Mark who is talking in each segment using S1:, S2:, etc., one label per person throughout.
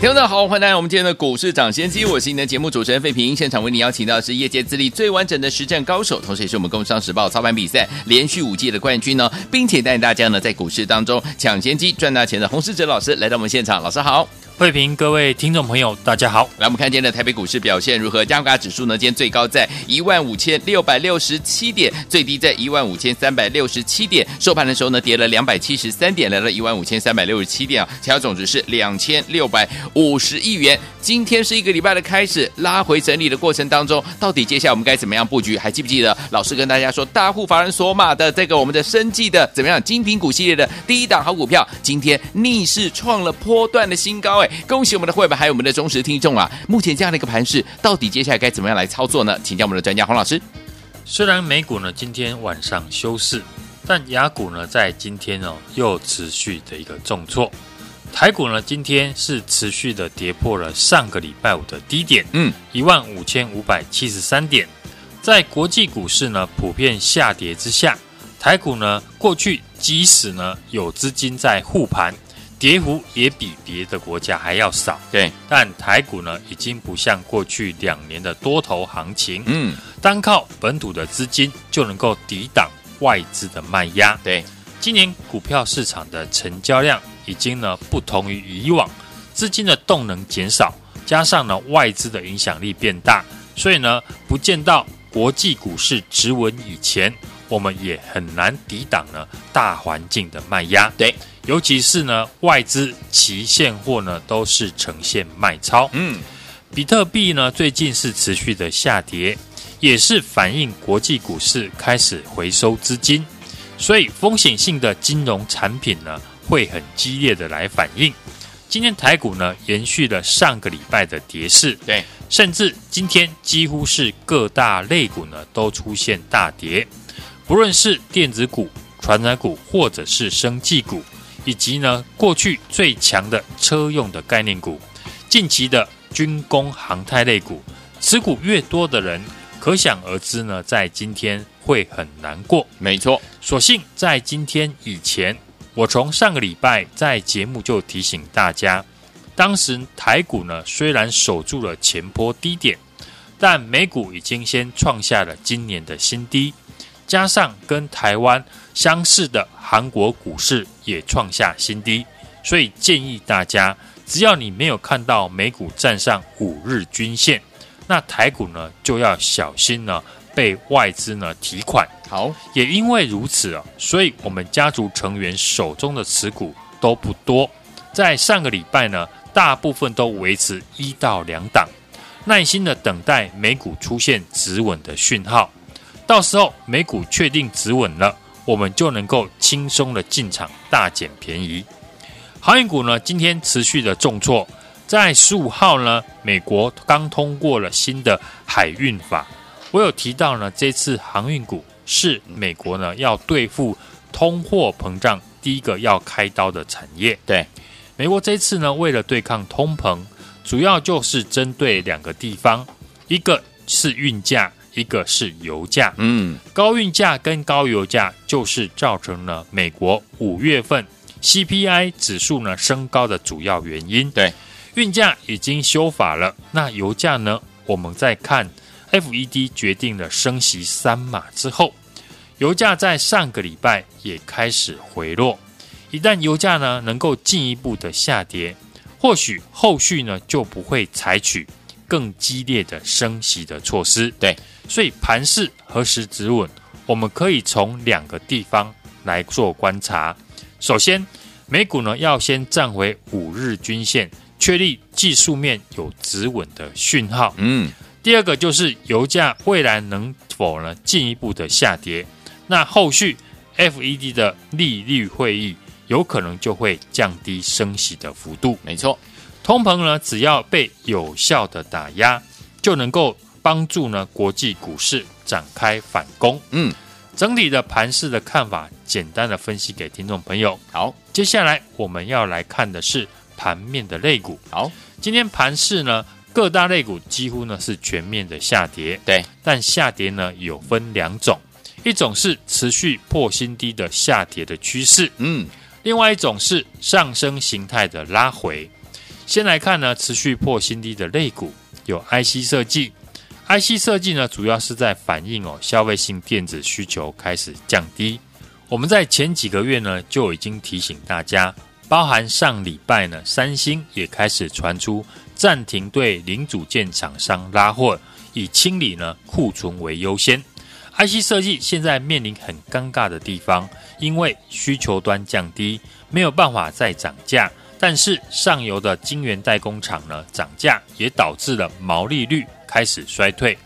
S1: 听众们好，欢迎来到我们今天的股市抢先机，我是您的节目主持人费平。现场为您邀请到的是业界资历最完整的实战高手，同时也是我们《工商时报》操盘比赛连续五届的冠军呢，并且带领大家呢在股市当中抢先机赚大钱的洪世哲老师来到我们现场，老师好。
S2: 慧平，各位听众朋友，大家好。
S1: 来，我们看今天的台北股市表现如何？加权指数呢？今天最高在一万五千六百六十七点，最低在一万五千三百六十七点。收盘的时候呢，跌了两百七十三点，来到一万五千三百六十七点啊。成交总值是两千六百五十亿元。今天是一个礼拜的开始，拉回整理的过程当中，到底接下来我们该怎么样布局？还记不记得老师跟大家说，大户法人索马的这个我们的生计的怎么样？精品股系列的第一档好股票，今天逆势创了波段的新高，哎，恭喜我们的会员，还有我们的忠实听众啊！目前这样的一个盘势，到底接下来该怎么样来操作呢？请教我们的专家黄老师。
S2: 虽然美股呢今天晚上休市，但雅股呢在今天哦又持续的一个重挫。台股呢今天是持续的跌破了上个礼拜五的低点，嗯，一万五千五百七十三点。在国际股市呢普遍下跌之下，台股呢过去即使呢有资金在护盘。跌幅也比别的国家还要少，
S1: 对。
S2: 但台股呢，已经不像过去两年的多头行情，嗯，单靠本土的资金就能够抵挡外资的卖压，
S1: 对。
S2: 今年股票市场的成交量已经呢不同于以往，资金的动能减少，加上呢外资的影响力变大，所以呢不见到国际股市直稳以前，我们也很难抵挡呢大环境的卖压，
S1: 对。
S2: 尤其是呢，外资期现货呢都是呈现卖超。嗯，比特币呢最近是持续的下跌，也是反映国际股市开始回收资金，所以风险性的金融产品呢会很激烈的来反应。今天台股呢延续了上个礼拜的跌势，
S1: 对，
S2: 甚至今天几乎是各大类股呢都出现大跌，不论是电子股、传染股或者是生技股。以及呢，过去最强的车用的概念股，近期的军工航太类股，持股越多的人，可想而知呢，在今天会很难过。
S1: 没错，
S2: 所幸在今天以前，我从上个礼拜在节目就提醒大家，当时台股呢虽然守住了前波低点，但美股已经先创下了今年的新低。加上跟台湾相似的韩国股市也创下新低，所以建议大家，只要你没有看到美股站上五日均线，那台股呢就要小心呢被外资呢提款。
S1: 好，
S2: 也因为如此啊，所以我们家族成员手中的持股都不多，在上个礼拜呢，大部分都维持一到两档，耐心的等待美股出现止稳的讯号。到时候美股确定止稳了，我们就能够轻松的进场大捡便宜。航运股呢，今天持续的重挫，在十五号呢，美国刚通过了新的海运法。我有提到呢，这次航运股是美国呢要对付通货膨胀第一个要开刀的产业。
S1: 对，
S2: 美国这次呢，为了对抗通膨，主要就是针对两个地方，一个是运价。一个是油价，嗯，高运价跟高油价就是造成了美国五月份 CPI 指数呢升高的主要原因。
S1: 对，
S2: 运价已经修法了，那油价呢？我们再看 FED 决定了升息三码之后，油价在上个礼拜也开始回落。一旦油价呢能够进一步的下跌，或许后续呢就不会采取更激烈的升息的措施。
S1: 对。
S2: 所以盘势何时止稳，我们可以从两个地方来做观察。首先，美股呢要先站回五日均线，确立技术面有止稳的讯号。嗯。第二个就是油价未来能否呢进一步的下跌，那后续 FED 的利率会议有可能就会降低升息的幅度。
S1: 没错，
S2: 通膨呢只要被有效的打压，就能够。帮助呢国际股市展开反攻。
S1: 嗯，
S2: 整体的盘势的看法，简单的分析给听众朋友。
S1: 好，
S2: 接下来我们要来看的是盘面的类股。
S1: 好，
S2: 今天盘市呢，各大类股几乎呢是全面的下跌。
S1: 对，
S2: 但下跌呢有分两种，一种是持续破新低的下跌的趋势，
S1: 嗯，
S2: 另外一种是上升形态的拉回。先来看呢，持续破新低的类股有 IC 设计。IC 设计呢，主要是在反映哦，消费性电子需求开始降低。我们在前几个月呢，就已经提醒大家，包含上礼拜呢，三星也开始传出暂停对零组件厂商拉货，以清理呢库存为优先。IC 设计现在面临很尴尬的地方，因为需求端降低，没有办法再涨价，但是上游的晶圆代工厂呢涨价，也导致了毛利率。开始衰退，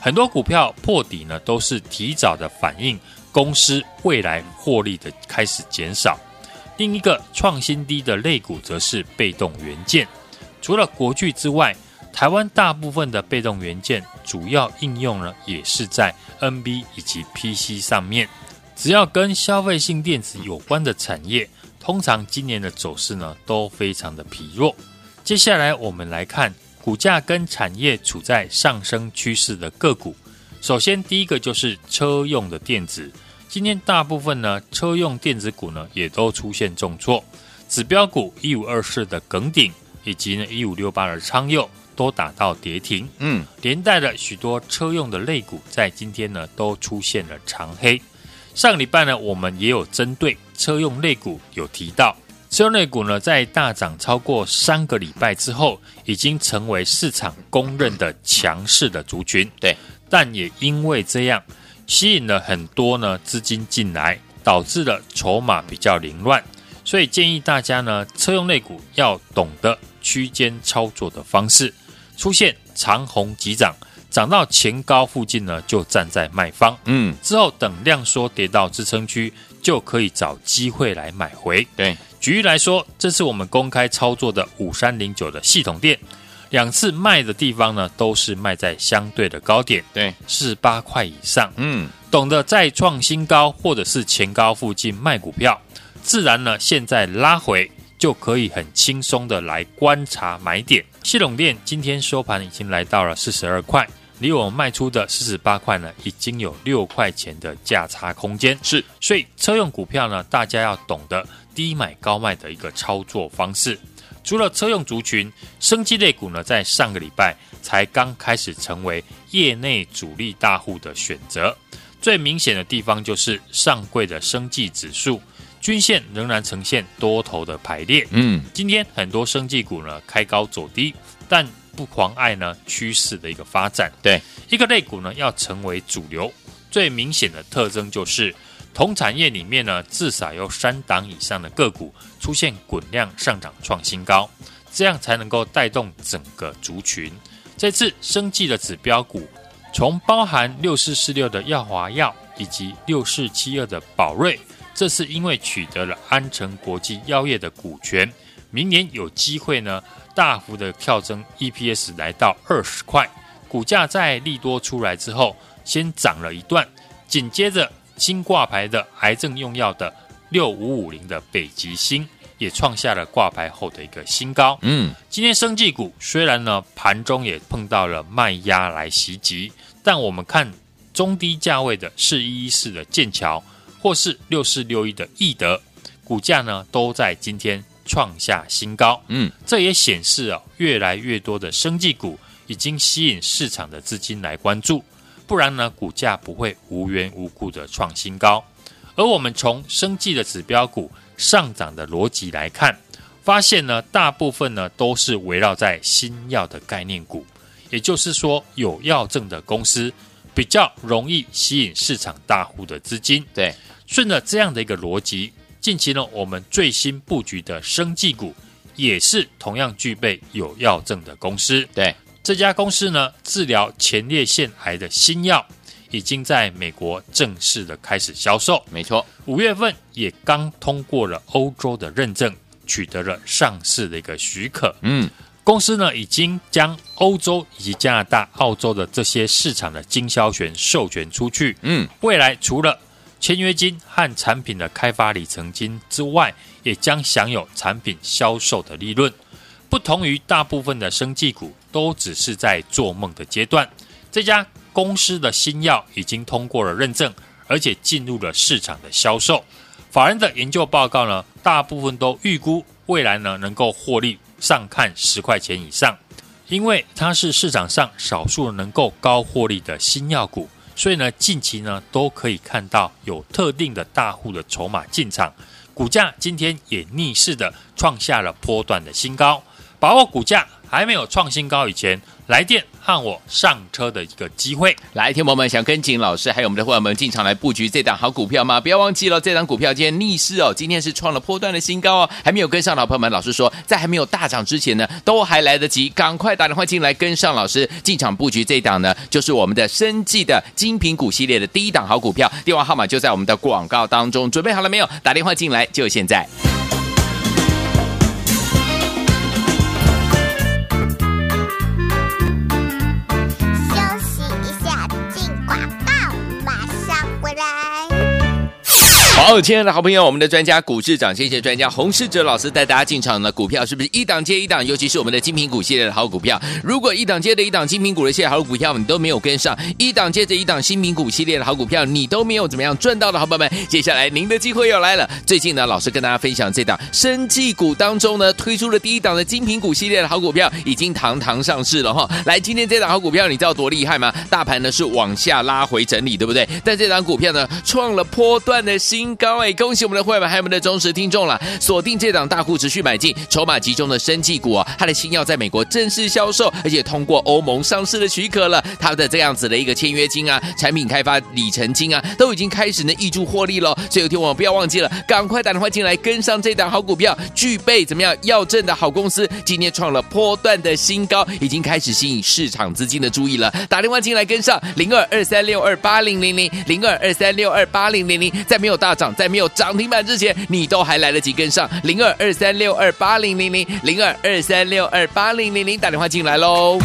S2: 很多股票破底呢，都是提早的反映公司未来获利的开始减少。另一个创新低的类股则是被动元件，除了国巨之外，台湾大部分的被动元件主要应用呢，也是在 NB 以及 PC 上面。只要跟消费性电子有关的产业，通常今年的走势呢，都非常的疲弱。接下来我们来看。股价跟产业处在上升趋势的个股，首先第一个就是车用的电子。今天大部分呢车用电子股呢也都出现重挫，指标股一五二四的耿鼎以及呢一五六八的昌佑都打到跌停。嗯，连带的许多车用的类股在今天呢都出现了长黑。上个礼拜呢我们也有针对车用类股有提到。车用类股呢，在大涨超过三个礼拜之后，已经成为市场公认的强势的族群。
S1: 对，
S2: 但也因为这样，吸引了很多呢资金进来，导致了筹码比较凌乱。所以建议大家呢，车用类股要懂得区间操作的方式，出现长红急涨，涨到前高附近呢，就站在卖方。嗯，之后等量缩跌到支撑区，就可以找机会来买回。
S1: 对。
S2: 举例来说，这次我们公开操作的五三零九的系统店，两次卖的地方呢，都是卖在相对的高点，
S1: 对，
S2: 四十八块以上。
S1: 嗯，
S2: 懂得再创新高或者是前高附近卖股票，自然呢，现在拉回就可以很轻松的来观察买点。系统店今天收盘已经来到了四十二块，离我们卖出的四十八块呢，已经有六块钱的价差空间。
S1: 是，
S2: 所以车用股票呢，大家要懂得。低买高卖的一个操作方式，除了车用族群，生技类股呢，在上个礼拜才刚开始成为业内主力大户的选择。最明显的地方就是上柜的生技指数均线仍然呈现多头的排列。嗯，今天很多生技股呢开高走低，但不妨碍呢趋势的一个发展。
S1: 对，
S2: 一个类股呢要成为主流，最明显的特征就是。同产业里面呢，至少有三档以上的个股出现滚量上涨创新高，这样才能够带动整个族群。这次生技的指标股，从包含六四四六的耀华药以及六四七二的宝瑞，这是因为取得了安诚国际药业的股权，明年有机会呢大幅的跳增 EPS 来到二十块，股价在利多出来之后先涨了一段，紧接着。新挂牌的癌症用药的六五五零的北极星也创下了挂牌后的一个新高。嗯，今天生技股虽然呢盘中也碰到了卖压来袭击，但我们看中低价位的四一一四的剑桥或是六四六一的易德股价呢都在今天创下新高。嗯，这也显示啊越来越多的生技股已经吸引市场的资金来关注。不然呢，股价不会无缘无故的创新高。而我们从生技的指标股上涨的逻辑来看，发现呢，大部分呢都是围绕在新药的概念股，也就是说，有药证的公司比较容易吸引市场大户的资金。
S1: 对，
S2: 顺着这样的一个逻辑，近期呢，我们最新布局的生技股也是同样具备有药证的公司。
S1: 对。
S2: 这家公司呢，治疗前列腺癌的新药已经在美国正式的开始销售。
S1: 没错，
S2: 五月份也刚通过了欧洲的认证，取得了上市的一个许可。嗯，公司呢已经将欧洲以及加拿大、澳洲的这些市场的经销权授权出去。
S1: 嗯，
S2: 未来除了签约金和产品的开发里程金之外，也将享有产品销售的利润。不同于大部分的生技股，都只是在做梦的阶段。这家公司的新药已经通过了认证，而且进入了市场的销售。法人的研究报告呢，大部分都预估未来呢能够获利上看十块钱以上，因为它是市场上少数能够高获利的新药股，所以呢近期呢都可以看到有特定的大户的筹码进场，股价今天也逆势的创下了波段的新高。把握股价还没有创新高以前，来电和我上车的一个机会。
S1: 来，听友们想跟紧老师还有我们的伙伴们进场来布局这档好股票吗？不要忘记了，这档股票今天逆势哦，今天是创了波段的新高哦，还没有跟上的朋友们，老师说在还没有大涨之前呢，都还来得及，赶快打电话进来跟上老师进场布局这档呢，就是我们的生计的精品股系列的第一档好股票，电话号码就在我们的广告当中，准备好了没有？打电话进来就现在。好，亲爱的好朋友，我们的专家股市长，谢谢专家洪世哲老师带大家进场的股票是不是一档接一档？尤其是我们的精品股系列的好股票。如果一档接着一档精品股的系列好股票你都没有跟上，一档接着一档新品股系列的好股票你都没有怎么样赚到的好朋友们，接下来您的机会又来了。最近呢，老师跟大家分享这档生技股当中呢，推出了第一档的精品股系列的好股票，已经堂堂上市了哈。来，今天这档好股票你知道多厉害吗？大盘呢是往下拉回整理，对不对？但这档股票呢创了波段的新。高哎，恭喜我们的会员还有我们的忠实听众了！锁定这档大户持续买进、筹码集中的生技股啊，它的新药在美国正式销售，而且通过欧盟上市的许可了。它的这样子的一个签约金啊、产品开发里程金啊，都已经开始呢挹注获利了。所以有天我们不要忘记了，赶快打电话进来跟上这档好股票，具备怎么样药证的好公司，今天创了波段的新高，已经开始吸引市场资金的注意了。打电话进来跟上零二二三六二八零零零零二二三六二八零零零，在没有大涨。在没有涨停板之前，你都还来得及跟上零二二三六二八零零零零二二三六二八零零零，打
S3: 电话进来喽。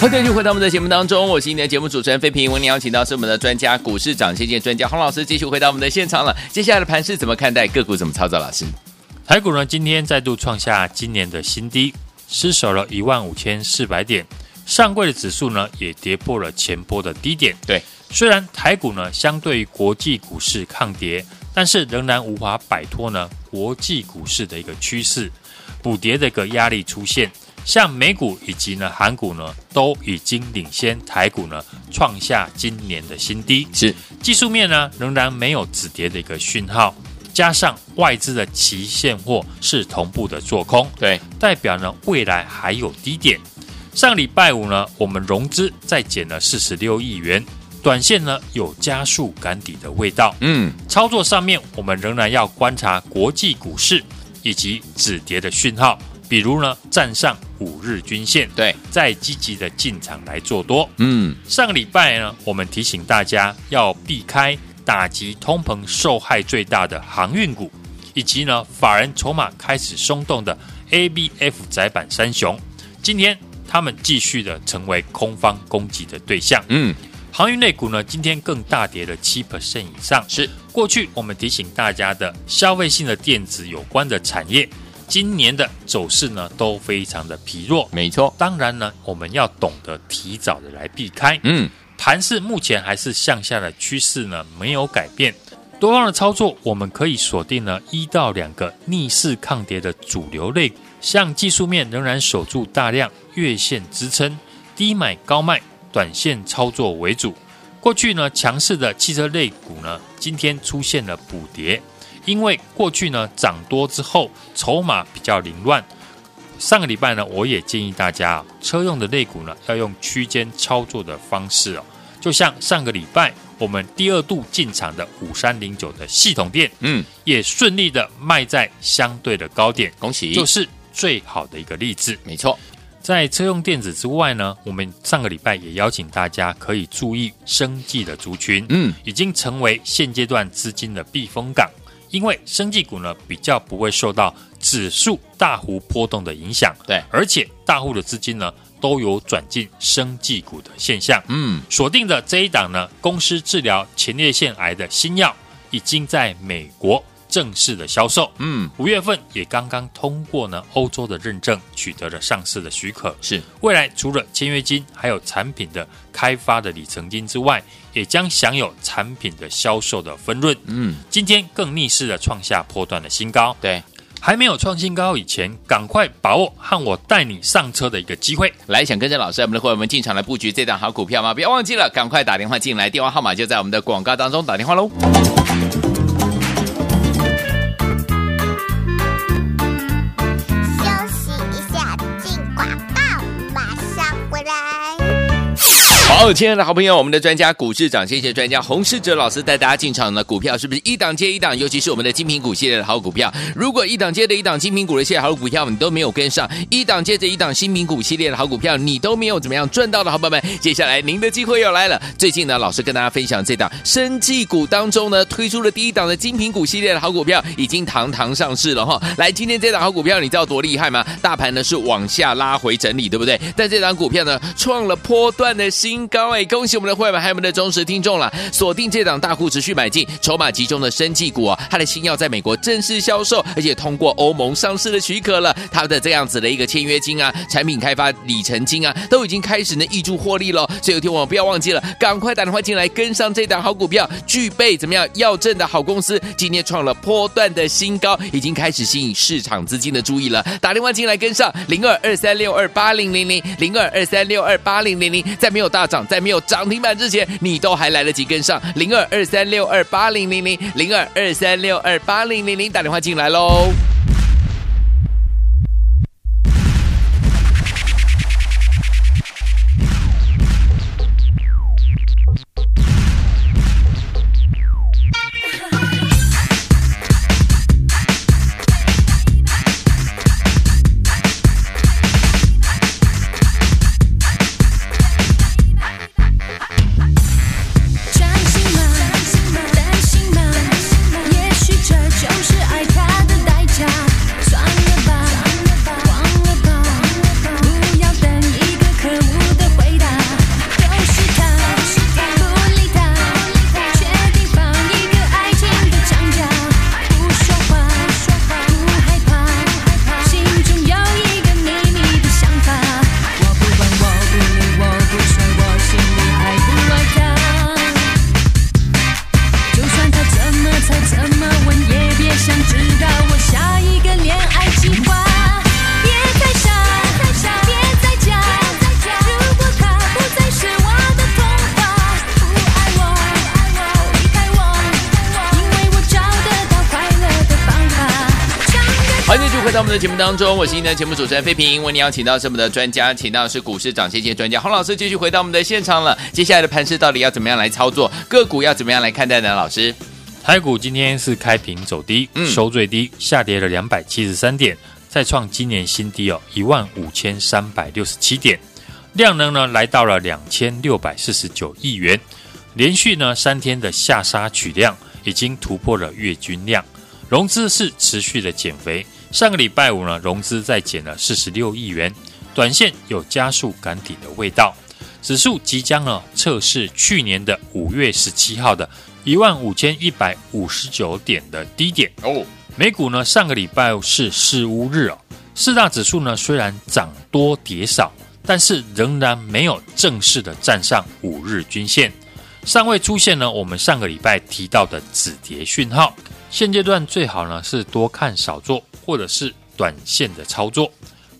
S1: 欢迎继续回到我们的节目当中，我是今天的节目主持人费平。为您邀请到是我们的专家股市涨跌见专家洪老师，继续回到我们的现场了。接下来的盘势怎么看待？个股怎么操作？老师，
S2: 台股呢今天再度创下今年的新低，失守了一万五千四百点。上柜的指数呢也跌破了前波的低点。
S1: 对，虽
S2: 然台股呢相对于国际股市抗跌，但是仍然无法摆脱呢国际股市的一个趋势，补跌的一个压力出现。像美股以及呢韩股呢，都已经领先台股呢，创下今年的新低。
S1: 是
S2: 技术面呢，仍然没有止跌的一个讯号，加上外资的期现货是同步的做空，
S1: 对，
S2: 代表呢未来还有低点。上礼拜五呢，我们融资再减了四十六亿元，短线呢有加速赶底的味道。
S1: 嗯，
S2: 操作上面我们仍然要观察国际股市以及止跌的讯号。比如呢，站上五日均线，
S1: 对，
S2: 再积极的进场来做多。
S1: 嗯，
S2: 上个礼拜呢，我们提醒大家要避开打击通膨受害最大的航运股，以及呢，法人筹码开始松动的 ABF 窄板三雄。今天他们继续的成为空方攻击的对象。
S1: 嗯，
S2: 航运类股呢，今天更大跌了七 percent 以上。
S1: 是
S2: 过去我们提醒大家的消费性的电子有关的产业。今年的走势呢都非常的疲弱，
S1: 没错。
S2: 当然呢，我们要懂得提早的来避开。
S1: 嗯，
S2: 盘势目前还是向下的趋势呢，没有改变。多方的操作，我们可以锁定呢一到两个逆势抗跌的主流类，像技术面仍然守住大量月线支撑，低买高卖，短线操作为主。过去呢强势的汽车类股呢，今天出现了补跌。因为过去呢涨多之后筹码比较凌乱，上个礼拜呢我也建议大家啊，车用的类股呢要用区间操作的方式哦，就像上个礼拜我们第二度进场的五三零九的系统电，
S1: 嗯，
S2: 也顺利的卖在相对的高点，
S1: 恭喜，
S2: 就是最好的一个例子。
S1: 没错，
S2: 在车用电子之外呢，我们上个礼拜也邀请大家可以注意生技的族群，
S1: 嗯，
S2: 已经成为现阶段资金的避风港。因为生技股呢比较不会受到指数大幅波动的影响，
S1: 对，
S2: 而且大户的资金呢都有转进生技股的现象。
S1: 嗯，
S2: 锁定的这一档呢，公司治疗前列腺癌的新药已经在美国正式的销售。
S1: 嗯，
S2: 五月份也刚刚通过呢欧洲的认证，取得了上市的许可。
S1: 是，
S2: 未来除了签约金，还有产品的开发的里程金之外，也将享有产品的销售的分润。
S1: 嗯，
S2: 今天更逆势的创下波段的新高。
S1: 对，
S2: 还没有创新高以前，赶快把握和我带你上车的一个机会。
S1: 来，想跟着老师，我们的会员们进场来布局这档好股票吗？不要忘记了，赶快打电话进来，电话号码就在我们的广告当中，打电话喽。好，亲爱的好朋友，我们的专家股市长，谢谢专家洪世哲老师带大家进场的股票是不是一档接一档？尤其是我们的精品股系列的好股票，如果一档接着一档精品股的系列好股票你都没有跟上，一档接着一档新品股系列的好股票你都没有怎么样赚到的好朋友们，接下来您的机会又来了。最近呢，老师跟大家分享这档生技股当中呢，推出了第一档的精品股系列的好股票，已经堂堂上市了哈。来，今天这档好股票你知道多厉害吗？大盘呢是往下拉回整理，对不对？但这档股票呢创了波段的新高哎，恭喜我们的会员还有我们的忠实听众了，锁定这档大户持续买进、筹码集中的生技股啊，它的新药在美国正式销售，而且通过欧盟上市的许可了，它的这样子的一个签约金啊、产品开发里程金啊，都已经开始呢挹注获利了。所以有听我们不要忘记了，赶快打电话进来跟上这档好股票，具备怎么样要证的好公司，今天创了波段的新高，已经开始吸引市场资金的注意了。打电话进来跟上零二二三六二八零零零零二二三六二八零零零，在没有大涨，在没有涨停板之前，你都还来得及跟上零二二三六二八零零零零二二三六二八零零零，打
S3: 电话进来喽。们的
S1: 节目当中，我是今天的节目主持人费平。为您邀请到是我们的专家，请到是股市涨跌线专家洪老师，继续回到我们的现场了。接下来的盘势到底要怎么样来操作？个股要怎么样来看待呢？老师，
S2: 台股今天是开平走低，收最低，下跌了两百七十三点，再创今年新低哦，一万五千三百六十七点，量能呢来到了两千六百四十九亿元，连续呢三天的下杀取量已经突破了月均量，融资是持续的减肥。上个礼拜五呢，融资再减了四十六亿元，短线有加速赶底的味道。指数即将呢测试去年的五月十七号的一万五千一百五十九点的低点哦。美股呢上个礼拜是四乌日哦，四大指数呢虽然涨多跌少，但是仍然没有正式的站上五日均线，尚未出现呢我们上个礼拜提到的止跌讯号。现阶段最好呢是多看少做。或者是短线的操作，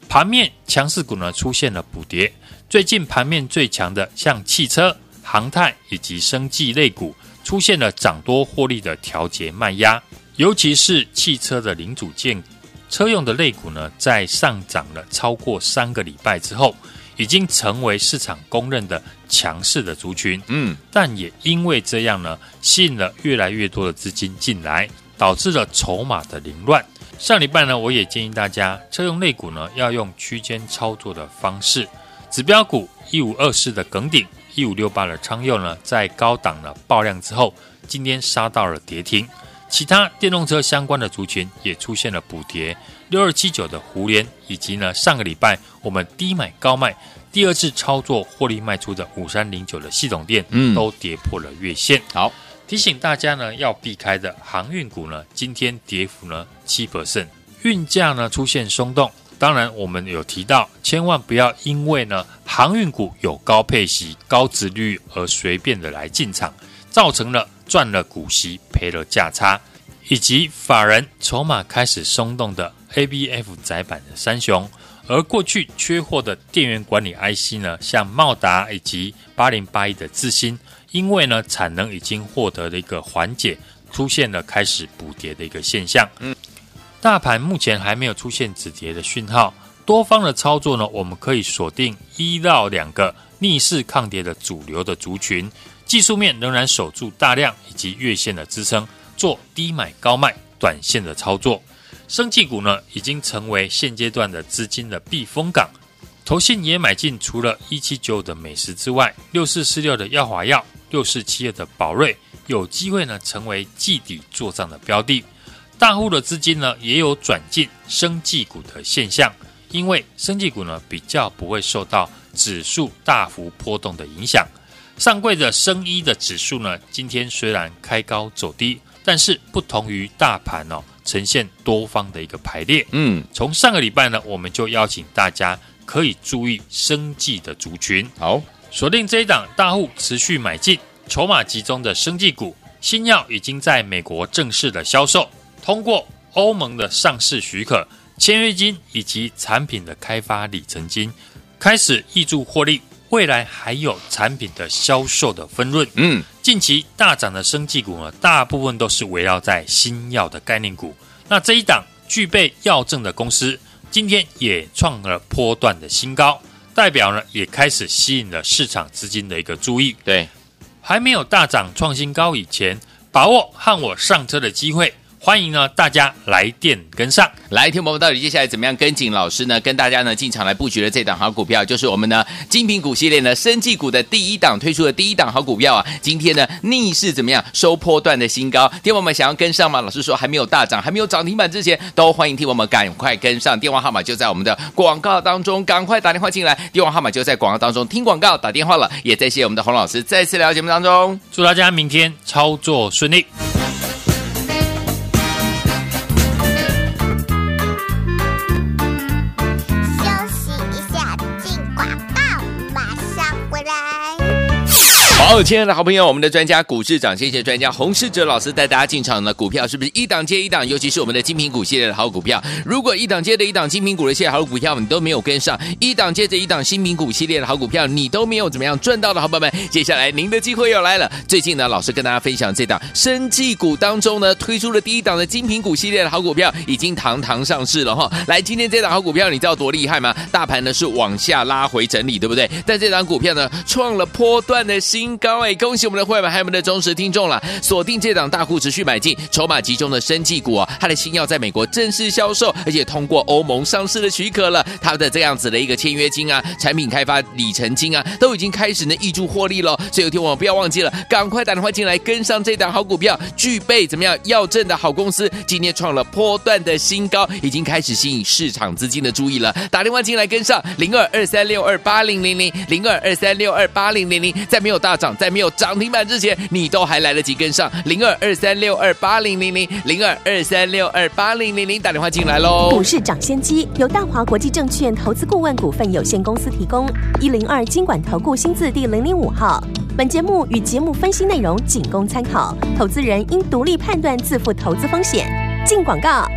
S2: 盘面强势股呢出现了补跌。最近盘面最强的像汽车、航太以及生技类股，出现了涨多获利的调节卖压。尤其是汽车的零组件、车用的类股呢，在上涨了超过三个礼拜之后，已经成为市场公认的强势的族群。嗯，但也因为这样呢，吸引了越来越多的资金进来，导致了筹码的凌乱。上礼拜呢，我也建议大家车用类股呢要用区间操作的方式。指标股一五二四的耿鼎，一五六八的昌佑呢，在高档呢爆量之后，今天杀到了跌停。其他电动车相关的族群也出现了补跌，六二七九的胡连，以及呢上个礼拜我们低买高卖，第二次操作获利卖出的五三零九的系统电，嗯，都跌破了月线。好。提醒大家呢，要避开的航运股呢，今天跌幅呢七 percent，运价呢出现松动。当然，我们有提到，千万不要因为呢航运股有高配息、高殖率而随便的来进场，造成了赚了股息赔了价差，以及法人筹码开始松动的 ABF 窄板的三雄，而过去缺货的电源管理 IC 呢，像茂达以及八零八一的智新。因为呢，产能已经获得了一个缓解，出现了开始补跌的一个现象。嗯，大盘目前还没有出现止跌的讯号，多方的操作呢，我们可以锁定一到两个逆势抗跌的主流的族群，技术面仍然守住大量以及月线的支撑，做低买高卖短线的操作。生技股呢，已经成为现阶段的资金的避风港。投信也买进，除了一七九的美食之外，六四四六的药华药。六四七二的宝瑞有机会呢，成为季底作帐的标的。大户的资金呢，也有转进生技股的现象，因为生技股呢比较不会受到指数大幅波动的影响。上柜的生医的指数呢，今天虽然开高走低，但是不同于大盘哦，呈现多方的一个排列。嗯，从上个礼拜呢，我们就邀请大家可以注意生技的族群。好。锁定这一档大户持续买进、筹码集中的生技股，新药已经在美国正式的销售，通过欧盟的上市许可、签约金以及产品的开发里程金，开始挹注获利。未来还有产品的销售的分润。嗯，近期大涨的生技股呢，大部分都是围绕在新药的概念股。那这一档具备药证的公司，今天也创了波段的新高。代表呢，也开始吸引了市场资金的一个注意。对，还没有大涨创新高以前，把握和我上车的机会。欢迎呢，大家来电跟上。来听我们到底接下来怎么样跟紧老师呢？跟大家呢进场来布局的这档好股票，就是我们呢精品股系列呢生技股的第一档推出的第一档好股票啊。今天呢逆势怎么样收波段的新高？听我们想要跟上吗？老师说还没有大涨，还没有涨停板之前，都欢迎听我们赶快跟上。电话号码就在我们的广告当中，赶快打电话进来。电话号码就在广告当中，听广告打电话了。也再谢谢我们的洪老师再次来到节目当中，祝大家明天操作顺利。
S1: 好，亲爱的好朋友，我们的专家股市长，谢谢专家洪世哲老师带大家进场的股票是不是一档接一档？尤其是我们的精品股系列的好股票，如果一档接着一档精品股的系列好股票你都没有跟上，一档接着一档新品股系列的好股票你都没有怎么样赚到的好朋友们，接下来您的机会又来了。最近呢，老师跟大家分享这档生技股当中呢，推出了第一档的精品股系列的好股票，已经堂堂上市了哈。来，今天这档好股票你知道多厉害吗？大盘呢是往下拉回整理，对不对？但这档股票呢创了波段的新高哎，恭喜我们！的会员还有我们的忠实听众了，锁定这档大户持续买进、筹码集中的生技股啊，它的新药在美国正式销售，而且通过欧盟上市的许可了，它的这样子的一个签约金啊、产品开发里程金啊，都已经开始呢挹注获利了。所以有听我们不要忘记了，赶快打电话进来跟上这档好股票，具备怎么样要证的好公司，今天创了波段的新高，已经开始吸引市场资金的注意了。打电话进来跟上零二二三六二八零零零零二二三六二八零零零，在没有大涨，在没有涨停。板之前，你都还来得及跟上零二二三六二八零零零零二二三六二八零零零打电话进来喽！
S4: 股市涨先机由大华国际证券投资顾问股份有限公司提供，一零二金管投顾新字第零零五号。本节目与节目分析内容仅供参考，投资人应独立判断，自负投资风险。进广告。